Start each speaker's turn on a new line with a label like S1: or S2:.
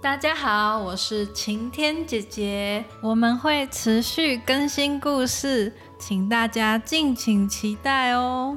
S1: 大家好我是晴天姐姐。我们会持续更新故事请大家敬请期待哦。